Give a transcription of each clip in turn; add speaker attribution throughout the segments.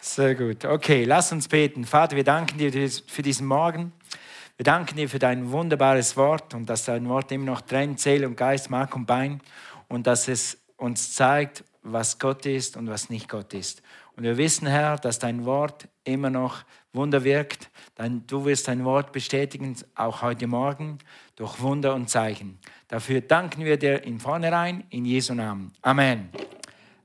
Speaker 1: Sehr gut. Okay, lass uns beten. Vater, wir danken dir für diesen Morgen. Wir danken dir für dein wunderbares Wort und dass dein Wort immer noch trennt, Seele und Geist, Mark und Bein und dass es uns zeigt, was Gott ist und was nicht Gott ist. Und wir wissen, Herr, dass dein Wort immer noch Wunder wirkt. Du wirst dein Wort bestätigen, auch heute Morgen, durch Wunder und Zeichen. Dafür danken wir dir in vornherein, in Jesu Namen. Amen.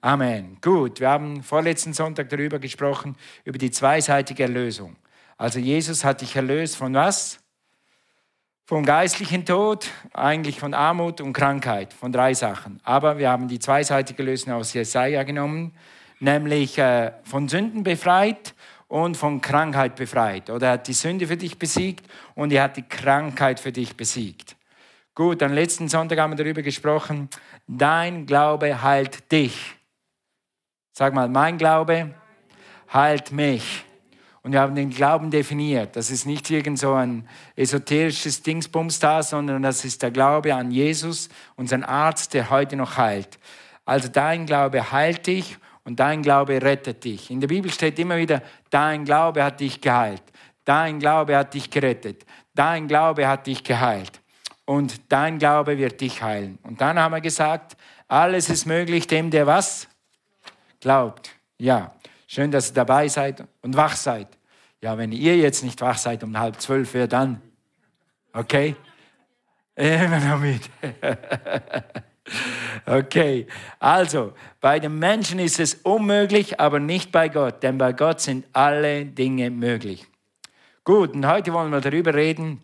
Speaker 1: Amen. Gut, wir haben vorletzten Sonntag darüber gesprochen, über die zweiseitige Erlösung. Also Jesus hat dich erlöst von was? Vom geistlichen Tod, eigentlich von Armut und Krankheit, von drei Sachen. Aber wir haben die zweiseitige Lösung aus Jesaja genommen, nämlich äh, von Sünden befreit und von Krankheit befreit. Oder er hat die Sünde für dich besiegt und er hat die Krankheit für dich besiegt. Gut, am letzten Sonntag haben wir darüber gesprochen, dein Glaube heilt dich. Sag mal, mein Glaube heilt mich. Und wir haben den Glauben definiert. Das ist nicht irgend so ein esoterisches Dingsbums da, sondern das ist der Glaube an Jesus, unseren Arzt, der heute noch heilt. Also dein Glaube heilt dich und dein Glaube rettet dich. In der Bibel steht immer wieder, dein Glaube hat dich geheilt. Dein Glaube hat dich gerettet. Dein Glaube hat dich geheilt. Und dein Glaube wird dich heilen. Und dann haben wir gesagt, alles ist möglich dem, der was? Glaubt. Ja, schön, dass ihr dabei seid und wach seid. Ja, wenn ihr jetzt nicht wach seid um halb zwölf, wer dann? Okay? Immer noch mit. Okay, also bei den Menschen ist es unmöglich, aber nicht bei Gott, denn bei Gott sind alle Dinge möglich. Gut, und heute wollen wir darüber reden,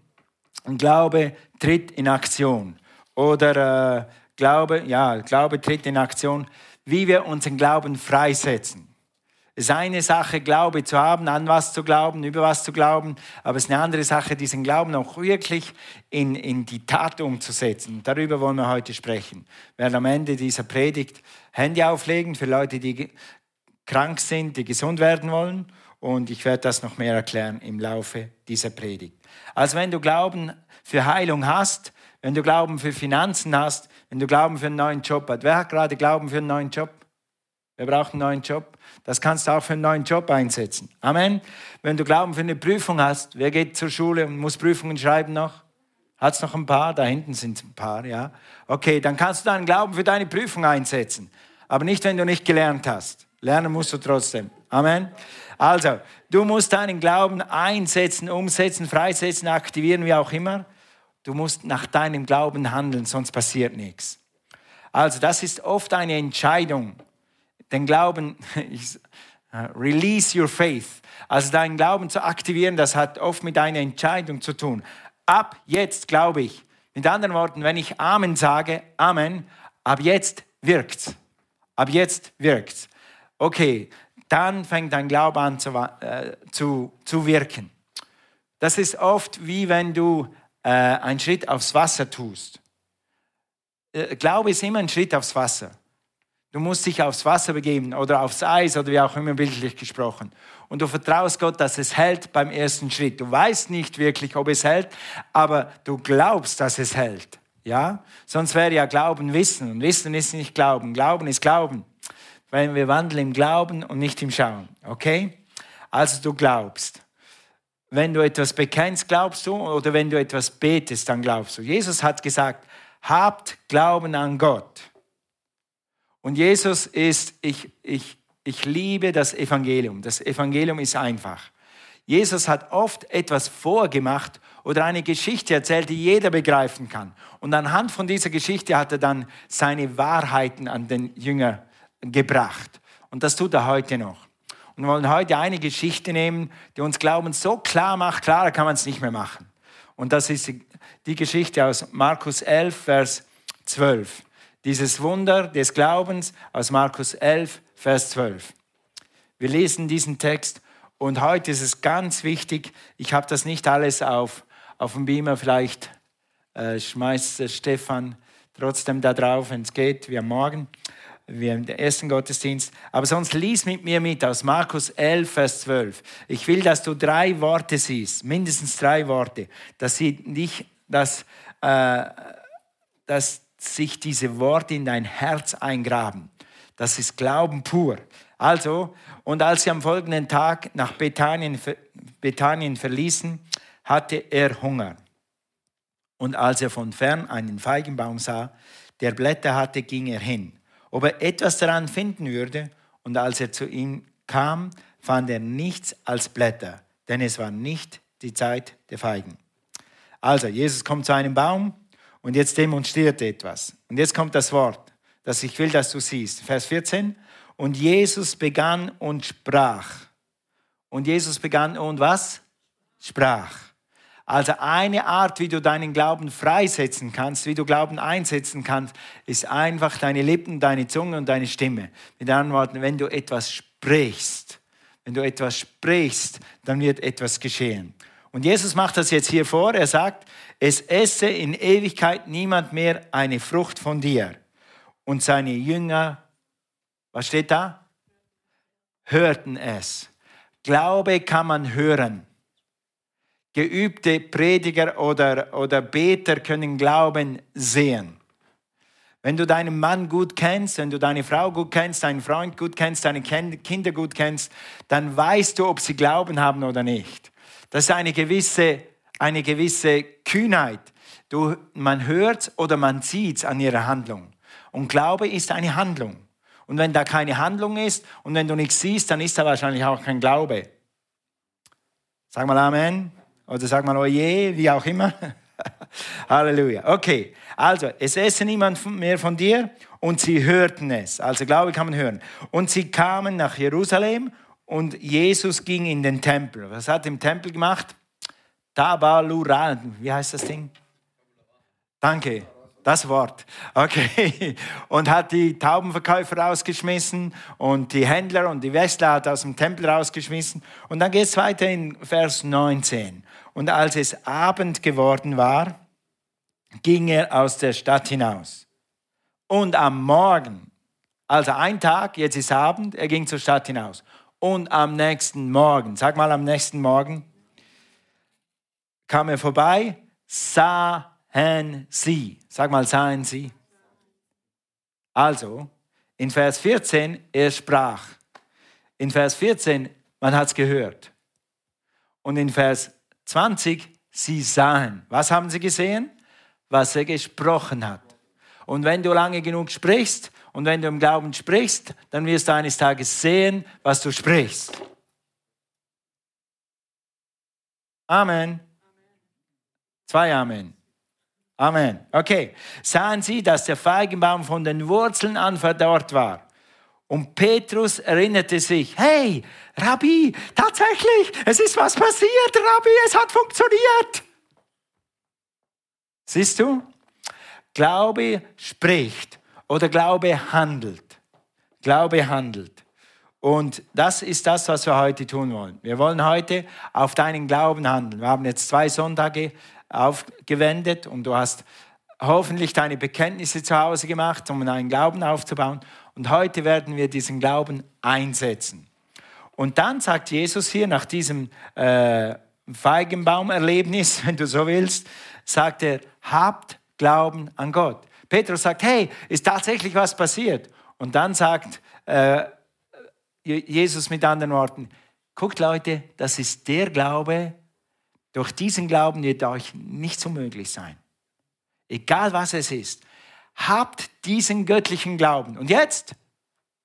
Speaker 1: Glaube tritt in Aktion. Oder äh, Glaube, ja, Glaube tritt in Aktion wie wir unseren Glauben freisetzen. Es ist eine Sache, Glaube zu haben, an was zu glauben, über was zu glauben, aber es ist eine andere Sache, diesen Glauben auch wirklich in, in die Tat umzusetzen. Darüber wollen wir heute sprechen. Wir werden am Ende dieser Predigt Handy auflegen für Leute, die krank sind, die gesund werden wollen. Und ich werde das noch mehr erklären im Laufe dieser Predigt. Also wenn du Glauben für Heilung hast, wenn du Glauben für Finanzen hast, wenn du Glauben für einen neuen Job hast. Wer hat gerade Glauben für einen neuen Job? Wer braucht einen neuen Job? Das kannst du auch für einen neuen Job einsetzen. Amen. Wenn du Glauben für eine Prüfung hast, wer geht zur Schule und muss Prüfungen schreiben noch? Hat es noch ein paar? Da hinten sind ein paar, ja. Okay, dann kannst du deinen Glauben für deine Prüfung einsetzen. Aber nicht, wenn du nicht gelernt hast. Lernen musst du trotzdem. Amen. Also, du musst deinen Glauben einsetzen, umsetzen, freisetzen, aktivieren, wie auch immer. Du musst nach deinem Glauben handeln, sonst passiert nichts. Also das ist oft eine Entscheidung. Den Glauben, release your faith. Also deinen Glauben zu aktivieren, das hat oft mit einer Entscheidung zu tun. Ab jetzt glaube ich. Mit anderen Worten, wenn ich Amen sage, Amen, ab jetzt wirkt's. Ab jetzt wirkt's. Okay, dann fängt dein Glaube an zu, äh, zu, zu wirken. Das ist oft wie wenn du äh, einen Schritt aufs Wasser tust. Äh, Glaube ist immer ein Schritt aufs Wasser. Du musst dich aufs Wasser begeben oder aufs Eis oder wie auch immer bildlich gesprochen. Und du vertraust Gott, dass es hält beim ersten Schritt. Du weißt nicht wirklich, ob es hält, aber du glaubst, dass es hält. Ja? Sonst wäre ja Glauben Wissen und Wissen ist nicht Glauben. Glauben ist Glauben. Weil wir wandeln im Glauben und nicht im Schauen. Okay? Also du glaubst. Wenn du etwas bekennst, glaubst du, oder wenn du etwas betest, dann glaubst du. Jesus hat gesagt, habt Glauben an Gott. Und Jesus ist, ich, ich, ich liebe das Evangelium. Das Evangelium ist einfach. Jesus hat oft etwas vorgemacht oder eine Geschichte erzählt, die jeder begreifen kann. Und anhand von dieser Geschichte hat er dann seine Wahrheiten an den Jünger gebracht. Und das tut er heute noch. Und wollen heute eine Geschichte nehmen, die uns Glauben so klar macht, klarer kann man es nicht mehr machen. Und das ist die Geschichte aus Markus 11, Vers 12. Dieses Wunder des Glaubens aus Markus 11, Vers 12. Wir lesen diesen Text und heute ist es ganz wichtig, ich habe das nicht alles auf, auf dem Beamer, vielleicht äh, schmeißt Stefan trotzdem da drauf, wenn es geht, wie am Morgen wie im ersten Gottesdienst. Aber sonst lies mit mir mit aus Markus 11, Vers 12. Ich will, dass du drei Worte siehst, mindestens drei Worte, dass, sie nicht, dass, äh, dass sich diese Worte in dein Herz eingraben. Das ist Glauben pur. Also, und als sie am folgenden Tag nach Bethanien, Bethanien verließen, hatte er Hunger. Und als er von fern einen Feigenbaum sah, der Blätter hatte, ging er hin, ob er etwas daran finden würde. Und als er zu ihm kam, fand er nichts als Blätter, denn es war nicht die Zeit der Feigen. Also, Jesus kommt zu einem Baum und jetzt demonstriert er etwas. Und jetzt kommt das Wort, das ich will, dass du siehst. Vers 14. Und Jesus begann und sprach. Und Jesus begann und was? Sprach. Also eine Art, wie du deinen Glauben freisetzen kannst, wie du Glauben einsetzen kannst, ist einfach deine Lippen, deine Zunge und deine Stimme. Mit anderen Worten, wenn du etwas sprichst, wenn du etwas sprichst, dann wird etwas geschehen. Und Jesus macht das jetzt hier vor. Er sagt, es esse in Ewigkeit niemand mehr eine Frucht von dir. Und seine Jünger, was steht da? Hörten es. Glaube kann man hören. Geübte Prediger oder, oder Beter können Glauben sehen. Wenn du deinen Mann gut kennst, wenn du deine Frau gut kennst, deinen Freund gut kennst, deine Kinder gut kennst, dann weißt du, ob sie Glauben haben oder nicht. Das ist eine gewisse, eine gewisse Kühnheit. Du, man hört oder man sieht an ihrer Handlung. Und Glaube ist eine Handlung. Und wenn da keine Handlung ist und wenn du nichts siehst, dann ist da wahrscheinlich auch kein Glaube. Sag mal Amen. Oder sag mal Oje, wie auch immer. Halleluja. Okay, also es esse niemand mehr von dir und sie hörten es. Also Glaube kann man hören. Und sie kamen nach Jerusalem und Jesus ging in den Tempel. Was hat er im Tempel gemacht? Tabalura. Wie heißt das Ding? Danke. Das Wort. Okay. Und hat die Taubenverkäufer rausgeschmissen und die Händler und die Westler hat aus dem Tempel rausgeschmissen. Und dann geht es weiter in Vers 19. Und als es Abend geworden war, ging er aus der Stadt hinaus. Und am Morgen, also ein Tag, jetzt ist Abend, er ging zur Stadt hinaus. Und am nächsten Morgen, sag mal am nächsten Morgen, kam er vorbei, sahen sie. Sag mal, sahen sie. Also, in Vers 14, er sprach. In Vers 14, man hat es gehört. Und in Vers 20, sie sahen. Was haben sie gesehen? Was er gesprochen hat. Und wenn du lange genug sprichst und wenn du im Glauben sprichst, dann wirst du eines Tages sehen, was du sprichst. Amen. Zwei Amen. Amen. Okay. Sahen Sie, dass der Feigenbaum von den Wurzeln an verdorrt war. Und Petrus erinnerte sich, hey, Rabbi, tatsächlich, es ist was passiert, Rabbi, es hat funktioniert. Siehst du? Glaube spricht oder Glaube handelt. Glaube handelt. Und das ist das, was wir heute tun wollen. Wir wollen heute auf deinen Glauben handeln. Wir haben jetzt zwei Sonntage aufgewendet und du hast hoffentlich deine Bekenntnisse zu Hause gemacht, um einen Glauben aufzubauen. Und heute werden wir diesen Glauben einsetzen. Und dann sagt Jesus hier nach diesem äh, Feigenbaumerlebnis, wenn du so willst, sagt er, habt Glauben an Gott. Petrus sagt, hey, ist tatsächlich was passiert? Und dann sagt äh, Jesus mit anderen Worten, guckt Leute, das ist der Glaube, durch diesen Glauben wird euch nichts unmöglich sein. Egal was es ist. Habt diesen göttlichen Glauben. Und jetzt,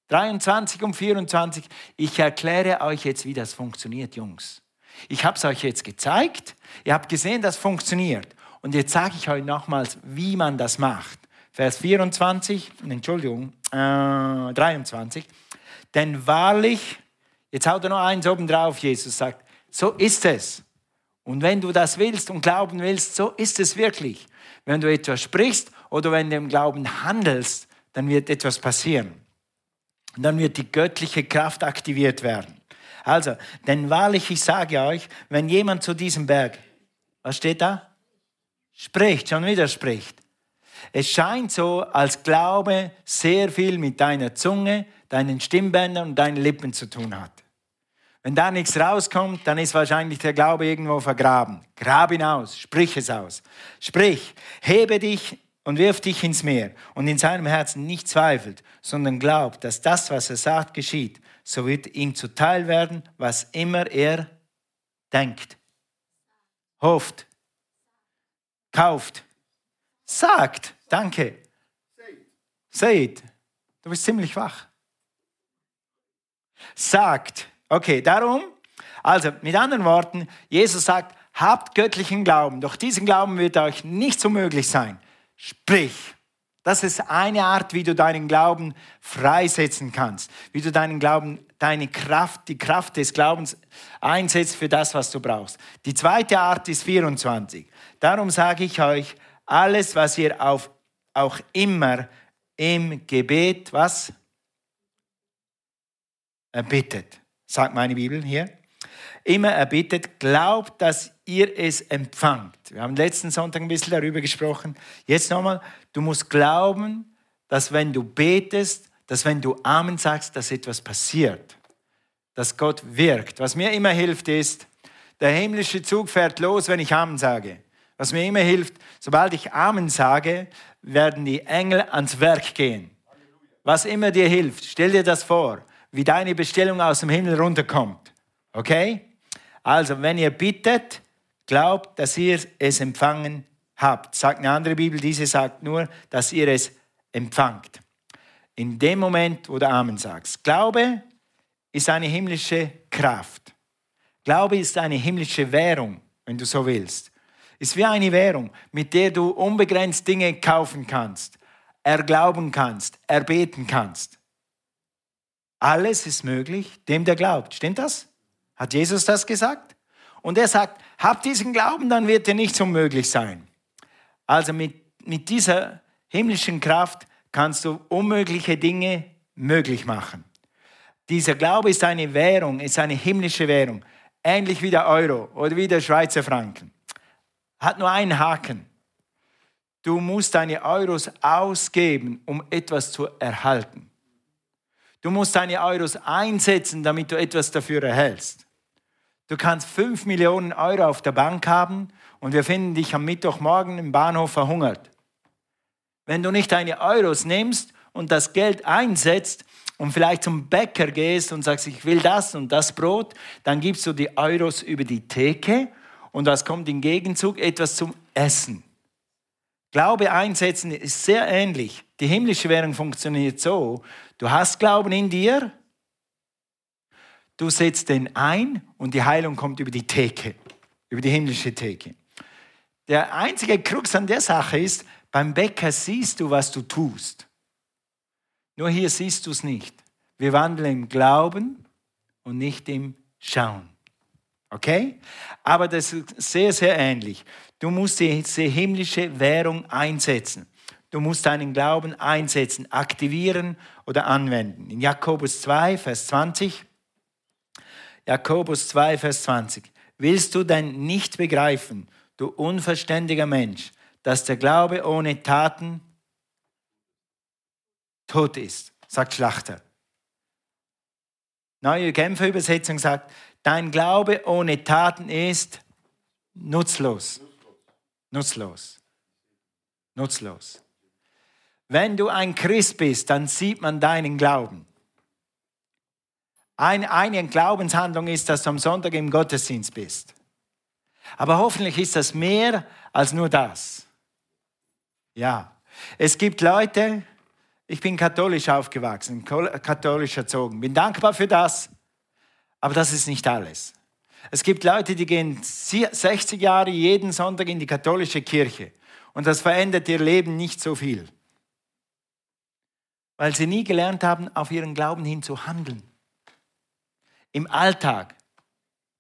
Speaker 1: 23 und 24, ich erkläre euch jetzt, wie das funktioniert, Jungs. Ich habe es euch jetzt gezeigt. Ihr habt gesehen, das funktioniert. Und jetzt sage ich euch nochmals, wie man das macht. Vers 24, Entschuldigung, äh, 23. Denn wahrlich, jetzt haut er noch eins oben drauf, Jesus sagt, so ist es. Und wenn du das willst und glauben willst, so ist es wirklich. Wenn du etwas sprichst oder wenn du im Glauben handelst, dann wird etwas passieren. Und dann wird die göttliche Kraft aktiviert werden. Also, denn wahrlich, ich sage euch, wenn jemand zu diesem Berg, was steht da? Spricht, schon wieder spricht. Es scheint so, als Glaube sehr viel mit deiner Zunge, deinen Stimmbändern und deinen Lippen zu tun hat. Wenn da nichts rauskommt, dann ist wahrscheinlich der Glaube irgendwo vergraben. Grab ihn aus, sprich es aus. Sprich, hebe dich und wirft dich ins Meer und in seinem Herzen nicht zweifelt, sondern glaubt, dass das, was er sagt, geschieht, so wird ihm zuteil werden, was immer er denkt, hofft, kauft, sagt. Danke. Seht. Du bist ziemlich wach. Sagt. Okay, darum, also mit anderen Worten, Jesus sagt, habt göttlichen Glauben, doch diesen Glauben wird euch nicht so möglich sein. Sprich. Das ist eine Art, wie du deinen Glauben freisetzen kannst, wie du deinen Glauben, deine Kraft, die Kraft des Glaubens einsetzt für das, was du brauchst. Die zweite Art ist 24. Darum sage ich euch, alles, was ihr auf, auch immer im Gebet, was? Erbittet, sagt meine Bibel hier. Immer erbittet, glaubt, dass ihr es empfangt. Wir haben letzten Sonntag ein bisschen darüber gesprochen. Jetzt nochmal, du musst glauben, dass wenn du betest, dass wenn du Amen sagst, dass etwas passiert, dass Gott wirkt. Was mir immer hilft ist, der himmlische Zug fährt los, wenn ich Amen sage. Was mir immer hilft, sobald ich Amen sage, werden die Engel ans Werk gehen. Was immer dir hilft, stell dir das vor, wie deine Bestellung aus dem Himmel runterkommt. Okay? Also, wenn ihr bittet, glaubt, dass ihr es empfangen habt. Sagt eine andere Bibel, diese sagt nur, dass ihr es empfangt. In dem Moment, wo du Amen sagst. Glaube ist eine himmlische Kraft. Glaube ist eine himmlische Währung, wenn du so willst. Ist wie eine Währung, mit der du unbegrenzt Dinge kaufen kannst, erglauben kannst, erbeten kannst. Alles ist möglich, dem der glaubt. Stimmt das? Hat Jesus das gesagt? Und er sagt, habt diesen Glauben, dann wird dir nichts unmöglich sein. Also mit, mit dieser himmlischen Kraft kannst du unmögliche Dinge möglich machen. Dieser Glaube ist eine Währung, ist eine himmlische Währung, ähnlich wie der Euro oder wie der Schweizer Franken hat nur einen Haken. Du musst deine Euros ausgeben, um etwas zu erhalten. Du musst deine Euros einsetzen, damit du etwas dafür erhältst. Du kannst 5 Millionen Euro auf der Bank haben und wir finden dich am Mittwochmorgen im Bahnhof verhungert. Wenn du nicht deine Euros nimmst und das Geld einsetzt und vielleicht zum Bäcker gehst und sagst, ich will das und das Brot, dann gibst du die Euros über die Theke und was kommt im Gegenzug? Etwas zum Essen. Glaube einsetzen ist sehr ähnlich. Die himmlische Währung funktioniert so, du hast Glauben in dir, du setzt den ein und die Heilung kommt über die Theke, über die himmlische Theke. Der einzige Krux an der Sache ist, beim Bäcker siehst du, was du tust. Nur hier siehst du es nicht. Wir wandeln im Glauben und nicht im Schauen. Okay? Aber das ist sehr, sehr ähnlich. Du musst diese himmlische Währung einsetzen. Du musst deinen Glauben einsetzen, aktivieren oder anwenden. In Jakobus 2, Vers 20. Jakobus 2, Vers 20. Willst du denn nicht begreifen, du unverständiger Mensch, dass der Glaube ohne Taten tot ist, sagt Schlachter. Neue Genfer Übersetzung sagt, Dein Glaube ohne Taten ist nutzlos. Nutzlos. Nutzlos. Wenn du ein Christ bist, dann sieht man deinen Glauben. Eine, eine Glaubenshandlung ist, dass du am Sonntag im Gottesdienst bist. Aber hoffentlich ist das mehr als nur das. Ja. Es gibt Leute, ich bin katholisch aufgewachsen, katholisch erzogen, bin dankbar für das. Aber das ist nicht alles. Es gibt Leute, die gehen 60 Jahre jeden Sonntag in die katholische Kirche und das verändert ihr Leben nicht so viel, weil sie nie gelernt haben, auf ihren Glauben hin zu handeln. Im Alltag,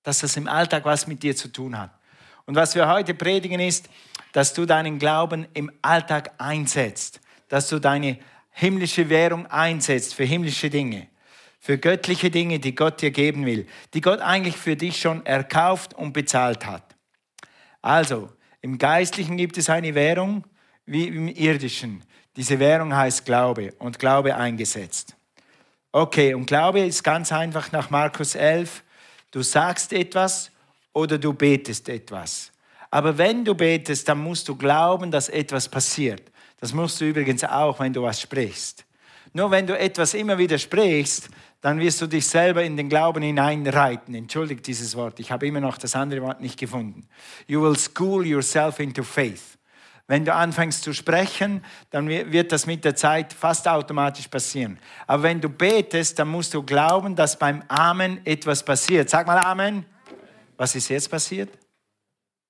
Speaker 1: dass das im Alltag was mit dir zu tun hat. Und was wir heute predigen ist, dass du deinen Glauben im Alltag einsetzt, dass du deine himmlische Währung einsetzt für himmlische Dinge für göttliche Dinge, die Gott dir geben will, die Gott eigentlich für dich schon erkauft und bezahlt hat. Also, im Geistlichen gibt es eine Währung wie im Irdischen. Diese Währung heißt Glaube und Glaube eingesetzt. Okay, und Glaube ist ganz einfach nach Markus 11. Du sagst etwas oder du betest etwas. Aber wenn du betest, dann musst du glauben, dass etwas passiert. Das musst du übrigens auch, wenn du was sprichst. Nur wenn du etwas immer wieder sprichst, dann wirst du dich selber in den Glauben hineinreiten. Entschuldigt dieses Wort, ich habe immer noch das andere Wort nicht gefunden. You will school yourself into faith. Wenn du anfängst zu sprechen, dann wird das mit der Zeit fast automatisch passieren. Aber wenn du betest, dann musst du glauben, dass beim Amen etwas passiert. Sag mal Amen. Was ist jetzt passiert?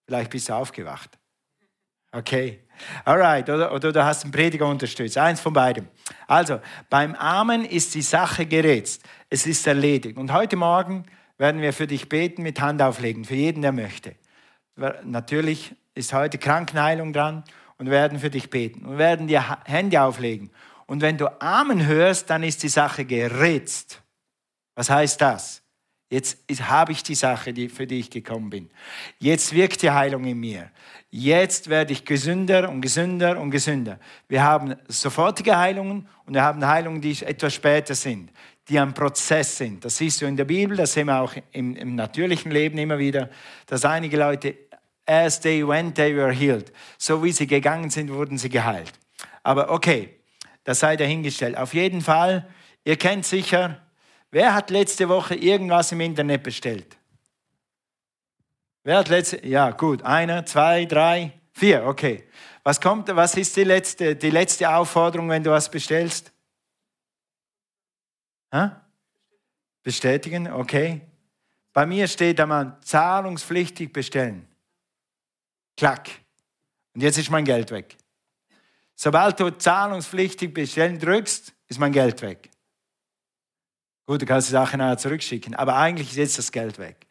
Speaker 1: Vielleicht bist du aufgewacht. Okay. Alright. Oder, oder du hast einen Prediger unterstützt. Eins von beidem. Also, beim Amen ist die Sache gerätzt. Es ist erledigt. Und heute Morgen werden wir für dich beten mit Hand auflegen. Für jeden, der möchte. Natürlich ist heute Krankenheilung dran und werden für dich beten und werden dir Hände auflegen. Und wenn du Amen hörst, dann ist die Sache geritzt. Was heißt das? Jetzt habe ich die Sache, die, für die ich gekommen bin. Jetzt wirkt die Heilung in mir. Jetzt werde ich gesünder und gesünder und gesünder. Wir haben sofortige Heilungen und wir haben Heilungen, die etwas später sind, die ein Prozess sind. Das siehst du in der Bibel, das sehen wir auch im, im natürlichen Leben immer wieder, dass einige Leute as they went, they were healed. So wie sie gegangen sind, wurden sie geheilt. Aber okay, das sei dahingestellt. Auf jeden Fall, ihr kennt sicher, wer hat letzte Woche irgendwas im Internet bestellt? Wer hat letzte, ja gut, einer, zwei, drei, vier, okay. Was kommt, was ist die letzte, die letzte Aufforderung, wenn du was bestellst? Hä? Bestätigen, okay. Bei mir steht einmal zahlungspflichtig bestellen. Klack. Und jetzt ist mein Geld weg. Sobald du zahlungspflichtig bestellen drückst, ist mein Geld weg. Gut, du kannst die Sache nachher zurückschicken, aber eigentlich ist jetzt das Geld weg.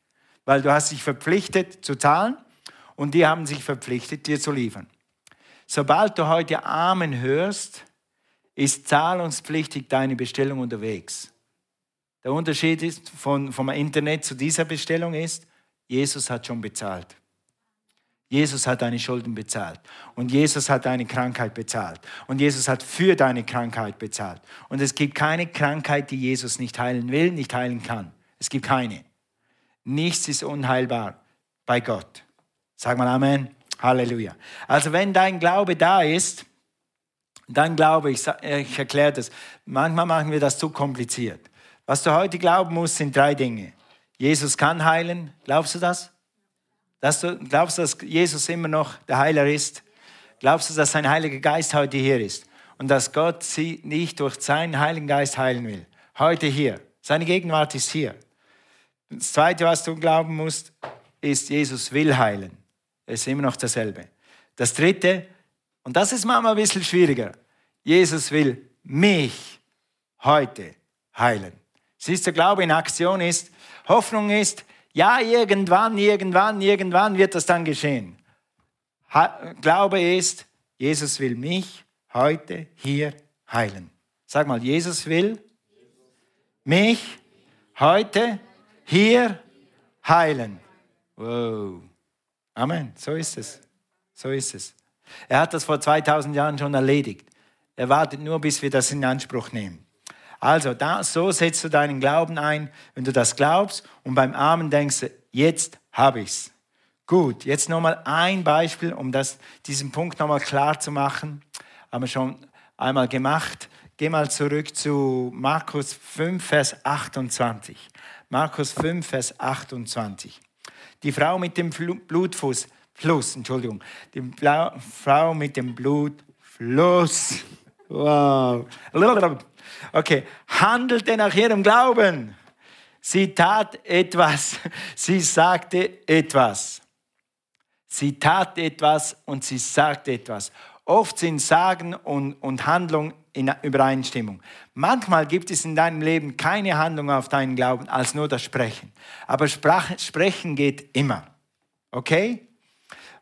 Speaker 1: Weil du hast dich verpflichtet zu zahlen und die haben sich verpflichtet, dir zu liefern. Sobald du heute Amen hörst, ist zahlungspflichtig deine Bestellung unterwegs. Der Unterschied ist von, vom Internet zu dieser Bestellung ist, Jesus hat schon bezahlt. Jesus hat deine Schulden bezahlt. Und Jesus hat deine Krankheit bezahlt. Und Jesus hat für deine Krankheit bezahlt. Und es gibt keine Krankheit, die Jesus nicht heilen will, nicht heilen kann. Es gibt keine. Nichts ist unheilbar bei Gott. Sag mal Amen. Halleluja. Also wenn dein Glaube da ist, dann glaube ich, ich erkläre das, manchmal machen wir das zu kompliziert. Was du heute glauben musst, sind drei Dinge. Jesus kann heilen. Glaubst du das? Dass du, glaubst du, dass Jesus immer noch der Heiler ist? Glaubst du, dass sein Heiliger Geist heute hier ist? Und dass Gott sie nicht durch seinen Heiligen Geist heilen will? Heute hier. Seine Gegenwart ist hier. Das Zweite, was du glauben musst, ist, Jesus will heilen. Es ist immer noch dasselbe. Das Dritte, und das ist manchmal ein bisschen schwieriger, Jesus will mich heute heilen. Siehst du, Glaube in Aktion ist, Hoffnung ist, ja, irgendwann, irgendwann, irgendwann wird das dann geschehen. Glaube ist, Jesus will mich heute hier heilen. Sag mal, Jesus will mich heute hier heilen. Wow. Amen. So ist es. So ist es. Er hat das vor 2000 Jahren schon erledigt. Er wartet nur, bis wir das in Anspruch nehmen. Also da, so setzt du deinen Glauben ein, wenn du das glaubst und beim Amen denkst jetzt habe ich's. Gut, jetzt nochmal ein Beispiel, um das, diesen Punkt nochmal klar zu machen. Haben wir schon einmal gemacht. Geh mal zurück zu Markus 5, Vers 28. Markus 5, Vers 28. Die Frau mit dem Blutfuß, Fluss, Entschuldigung, die Blau Frau mit dem Blutfluss. Wow. Okay, handelte nach ihrem Glauben. Sie tat etwas, sie sagte etwas. Sie tat etwas und sie sagte etwas. Oft sind Sagen und, und Handlung in Übereinstimmung. Manchmal gibt es in deinem Leben keine Handlung auf deinen Glauben als nur das Sprechen. Aber Sprach, Sprechen geht immer. Okay?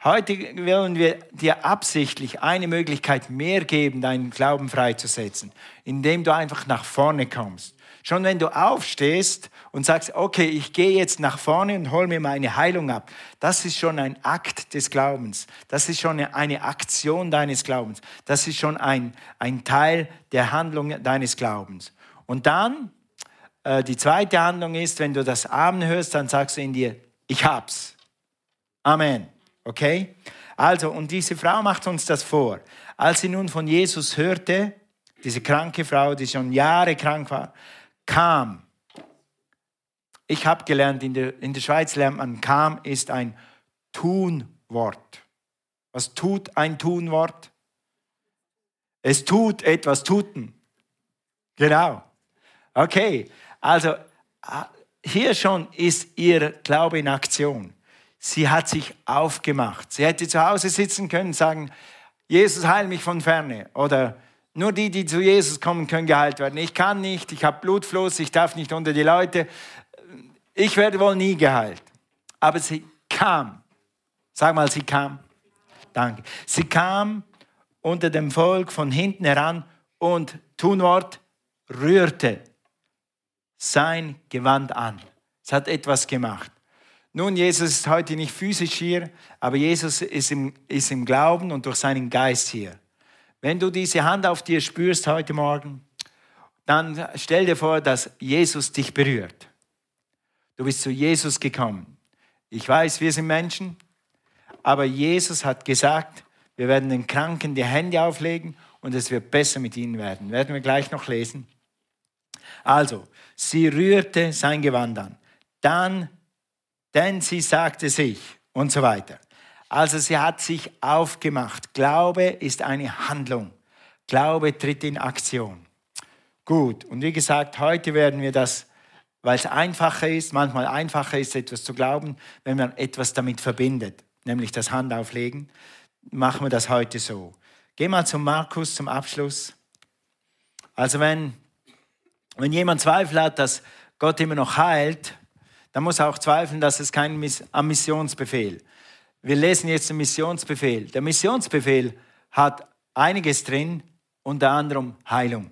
Speaker 1: Heute wollen wir dir absichtlich eine Möglichkeit mehr geben, deinen Glauben freizusetzen, indem du einfach nach vorne kommst. Schon wenn du aufstehst und sagst, okay, ich gehe jetzt nach vorne und hol mir meine Heilung ab, das ist schon ein Akt des Glaubens. Das ist schon eine Aktion deines Glaubens. Das ist schon ein, ein Teil der Handlung deines Glaubens. Und dann, äh, die zweite Handlung ist, wenn du das Amen hörst, dann sagst du in dir, ich hab's. Amen. Okay? Also, und diese Frau macht uns das vor. Als sie nun von Jesus hörte, diese kranke Frau, die schon Jahre krank war, kam. Ich habe gelernt, in der, in der Schweiz lernt man, kam ist ein Tunwort. Was tut ein Tunwort? Es tut etwas tuten. Genau. Okay, also hier schon ist ihr Glaube in Aktion. Sie hat sich aufgemacht. Sie hätte zu Hause sitzen können und sagen, Jesus heil mich von ferne. Oder nur die, die zu Jesus kommen, können geheilt werden. Ich kann nicht, ich habe Blutfluss, ich darf nicht unter die Leute. Ich werde wohl nie geheilt. Aber sie kam. Sag mal, sie kam. Danke. Sie kam unter dem Volk von hinten heran und Tunwort rührte sein Gewand an. Es hat etwas gemacht. Nun, Jesus ist heute nicht physisch hier, aber Jesus ist im, ist im Glauben und durch seinen Geist hier. Wenn du diese Hand auf dir spürst heute Morgen, dann stell dir vor, dass Jesus dich berührt. Du bist zu Jesus gekommen. Ich weiß, wir sind Menschen, aber Jesus hat gesagt, wir werden den Kranken die Hände auflegen und es wird besser mit ihnen werden. Werden wir gleich noch lesen. Also, sie rührte sein Gewand an. Dann, denn sie sagte sich und so weiter. Also sie hat sich aufgemacht. Glaube ist eine Handlung. Glaube tritt in Aktion. Gut, und wie gesagt, heute werden wir das, weil es einfacher ist, manchmal einfacher ist, etwas zu glauben, wenn man etwas damit verbindet, nämlich das Handauflegen machen wir das heute so. Geh mal zum Markus zum Abschluss. Also wenn, wenn jemand Zweifel hat, dass Gott immer noch heilt, dann muss er auch zweifeln, dass es kein Miss am Missionsbefehl. Wir lesen jetzt den Missionsbefehl. Der Missionsbefehl hat einiges drin, unter anderem Heilung.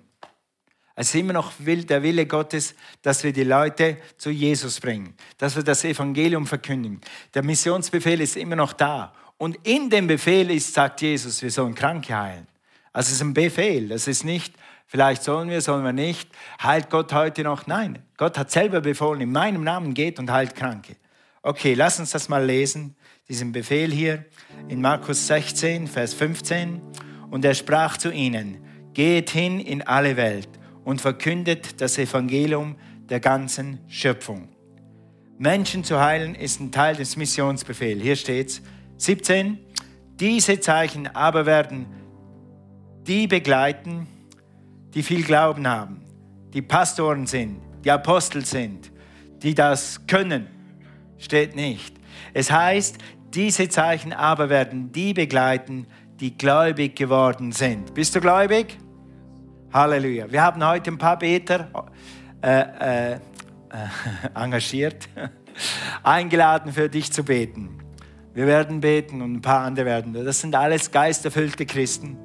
Speaker 1: Es ist immer noch der Wille Gottes, dass wir die Leute zu Jesus bringen, dass wir das Evangelium verkündigen. Der Missionsbefehl ist immer noch da. Und in dem Befehl ist, sagt Jesus, wir sollen Kranke heilen. Also es ist ein Befehl. Das ist nicht, vielleicht sollen wir, sollen wir nicht. Heilt Gott heute noch? Nein. Gott hat selber befohlen, in meinem Namen geht und heilt Kranke. Okay, lass uns das mal lesen, diesen Befehl hier in Markus 16, Vers 15. Und er sprach zu ihnen, geht hin in alle Welt und verkündet das Evangelium der ganzen Schöpfung. Menschen zu heilen ist ein Teil des Missionsbefehls. Hier steht's, 17. Diese Zeichen aber werden die begleiten, die viel Glauben haben, die Pastoren sind, die Apostel sind, die das können. Steht nicht. Es heißt, diese Zeichen aber werden die begleiten, die gläubig geworden sind. Bist du gläubig? Halleluja. Wir haben heute ein paar Beter äh, äh, engagiert, eingeladen für dich zu beten. Wir werden beten und ein paar andere werden. Das sind alles geisterfüllte Christen,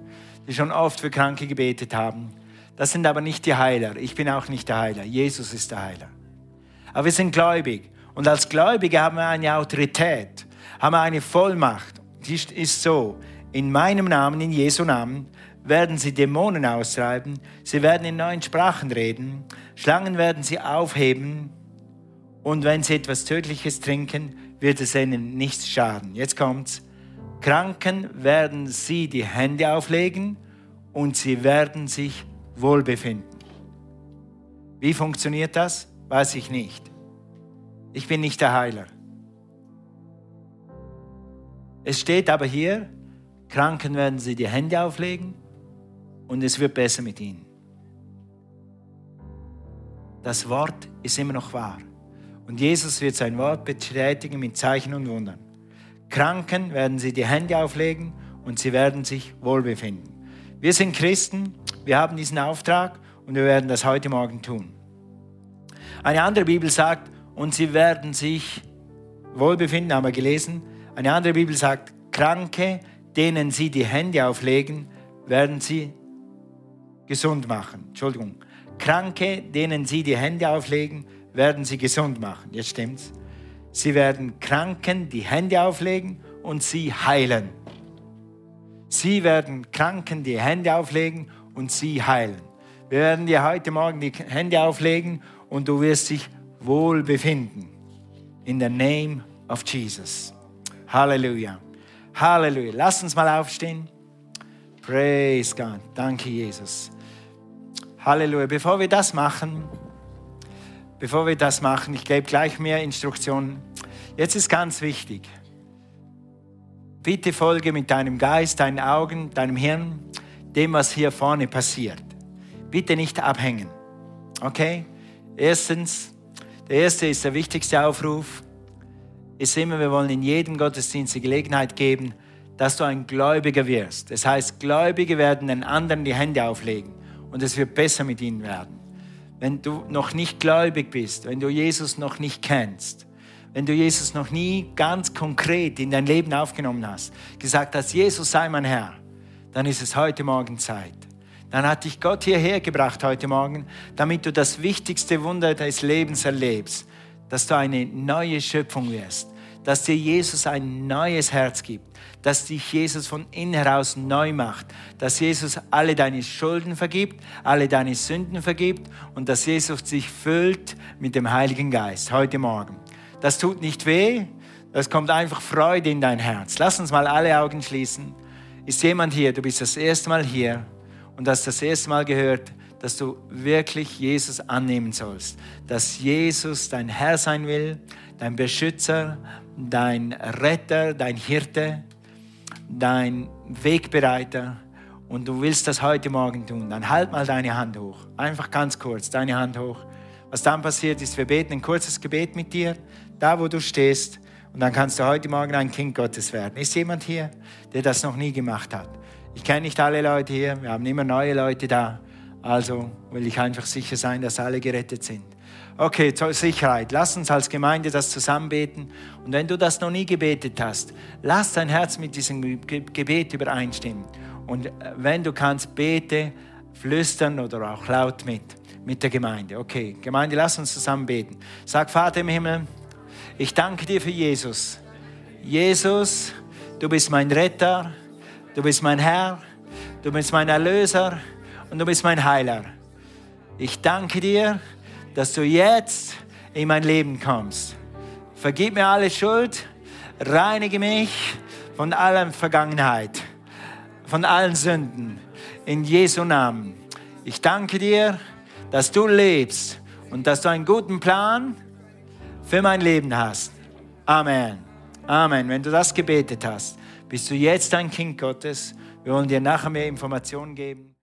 Speaker 1: die schon oft für Kranke gebetet haben. Das sind aber nicht die Heiler. Ich bin auch nicht der Heiler. Jesus ist der Heiler. Aber wir sind gläubig. Und als Gläubige haben wir eine Autorität, haben wir eine Vollmacht. Die ist so, in meinem Namen, in Jesu Namen, werden sie Dämonen austreiben, sie werden in neuen Sprachen reden, Schlangen werden sie aufheben und wenn sie etwas Tödliches trinken, wird es ihnen nichts schaden. Jetzt kommt's. Kranken werden sie die Hände auflegen und sie werden sich wohlbefinden. Wie funktioniert das? Weiß ich nicht. Ich bin nicht der Heiler. Es steht aber hier, Kranken werden sie die Hände auflegen und es wird besser mit ihnen. Das Wort ist immer noch wahr. Und Jesus wird sein Wort bestätigen mit Zeichen und Wundern. Kranken werden sie die Hände auflegen und sie werden sich wohlbefinden. Wir sind Christen, wir haben diesen Auftrag und wir werden das heute Morgen tun. Eine andere Bibel sagt, und sie werden sich wohlbefinden, haben wir gelesen. Eine andere Bibel sagt, Kranke, denen sie die Hände auflegen, werden sie gesund machen. Entschuldigung. Kranke, denen sie die Hände auflegen, werden sie gesund machen. Jetzt stimmt's. Sie werden Kranken die Hände auflegen und sie heilen. Sie werden Kranken die Hände auflegen und sie heilen. Wir werden dir heute Morgen die Hände auflegen und du wirst dich wohl befinden. In the name of Jesus. Halleluja. Halleluja. Lass uns mal aufstehen. Praise God. Danke, Jesus. Halleluja. Bevor wir das machen, bevor wir das machen, ich gebe gleich mehr Instruktionen. Jetzt ist ganz wichtig. Bitte folge mit deinem Geist, deinen Augen, deinem Hirn dem, was hier vorne passiert. Bitte nicht abhängen. Okay? Erstens, der erste ist der wichtigste Aufruf ist immer, wir wollen in jedem Gottesdienst die Gelegenheit geben, dass du ein Gläubiger wirst. Das heißt, Gläubige werden den anderen die Hände auflegen und es wird besser mit ihnen werden. Wenn du noch nicht gläubig bist, wenn du Jesus noch nicht kennst, wenn du Jesus noch nie ganz konkret in dein Leben aufgenommen hast, gesagt hast, Jesus sei mein Herr, dann ist es heute Morgen Zeit. Dann hat dich Gott hierher gebracht heute Morgen, damit du das wichtigste Wunder des Lebens erlebst, dass du eine neue Schöpfung wirst, dass dir Jesus ein neues Herz gibt, dass dich Jesus von innen heraus neu macht, dass Jesus alle deine Schulden vergibt, alle deine Sünden vergibt und dass Jesus sich füllt mit dem Heiligen Geist heute Morgen. Das tut nicht weh, das kommt einfach Freude in dein Herz. Lass uns mal alle Augen schließen. Ist jemand hier, du bist das erste Mal hier und hast das erste Mal gehört, dass du wirklich Jesus annehmen sollst. Dass Jesus dein Herr sein will, dein Beschützer, dein Retter, dein Hirte, dein Wegbereiter. Und du willst das heute Morgen tun. Dann halt mal deine Hand hoch. Einfach ganz kurz, deine Hand hoch. Was dann passiert ist, wir beten ein kurzes Gebet mit dir, da wo du stehst. Und dann kannst du heute Morgen ein Kind Gottes werden. Ist jemand hier, der das noch nie gemacht hat? Ich kenne nicht alle Leute hier, wir haben immer neue Leute da. Also will ich einfach sicher sein, dass alle gerettet sind. Okay, zur Sicherheit. Lass uns als Gemeinde das zusammen beten. Und wenn du das noch nie gebetet hast, lass dein Herz mit diesem Gebet übereinstimmen. Und äh, wenn du kannst, bete, flüstern oder auch laut mit, mit der Gemeinde. Okay, Gemeinde, lass uns zusammen beten. Sag, Vater im Himmel, ich danke dir für Jesus. Jesus, du bist mein Retter, du bist mein Herr, du bist mein Erlöser und du bist mein Heiler. Ich danke dir, dass du jetzt in mein Leben kommst. Vergib mir alle Schuld, reinige mich von aller Vergangenheit, von allen Sünden. In Jesu Namen. Ich danke dir, dass du lebst und dass du einen guten Plan für mein Leben hast. Amen. Amen. Wenn du das gebetet hast, bist du jetzt ein Kind Gottes. Wir wollen dir nachher mehr Informationen geben.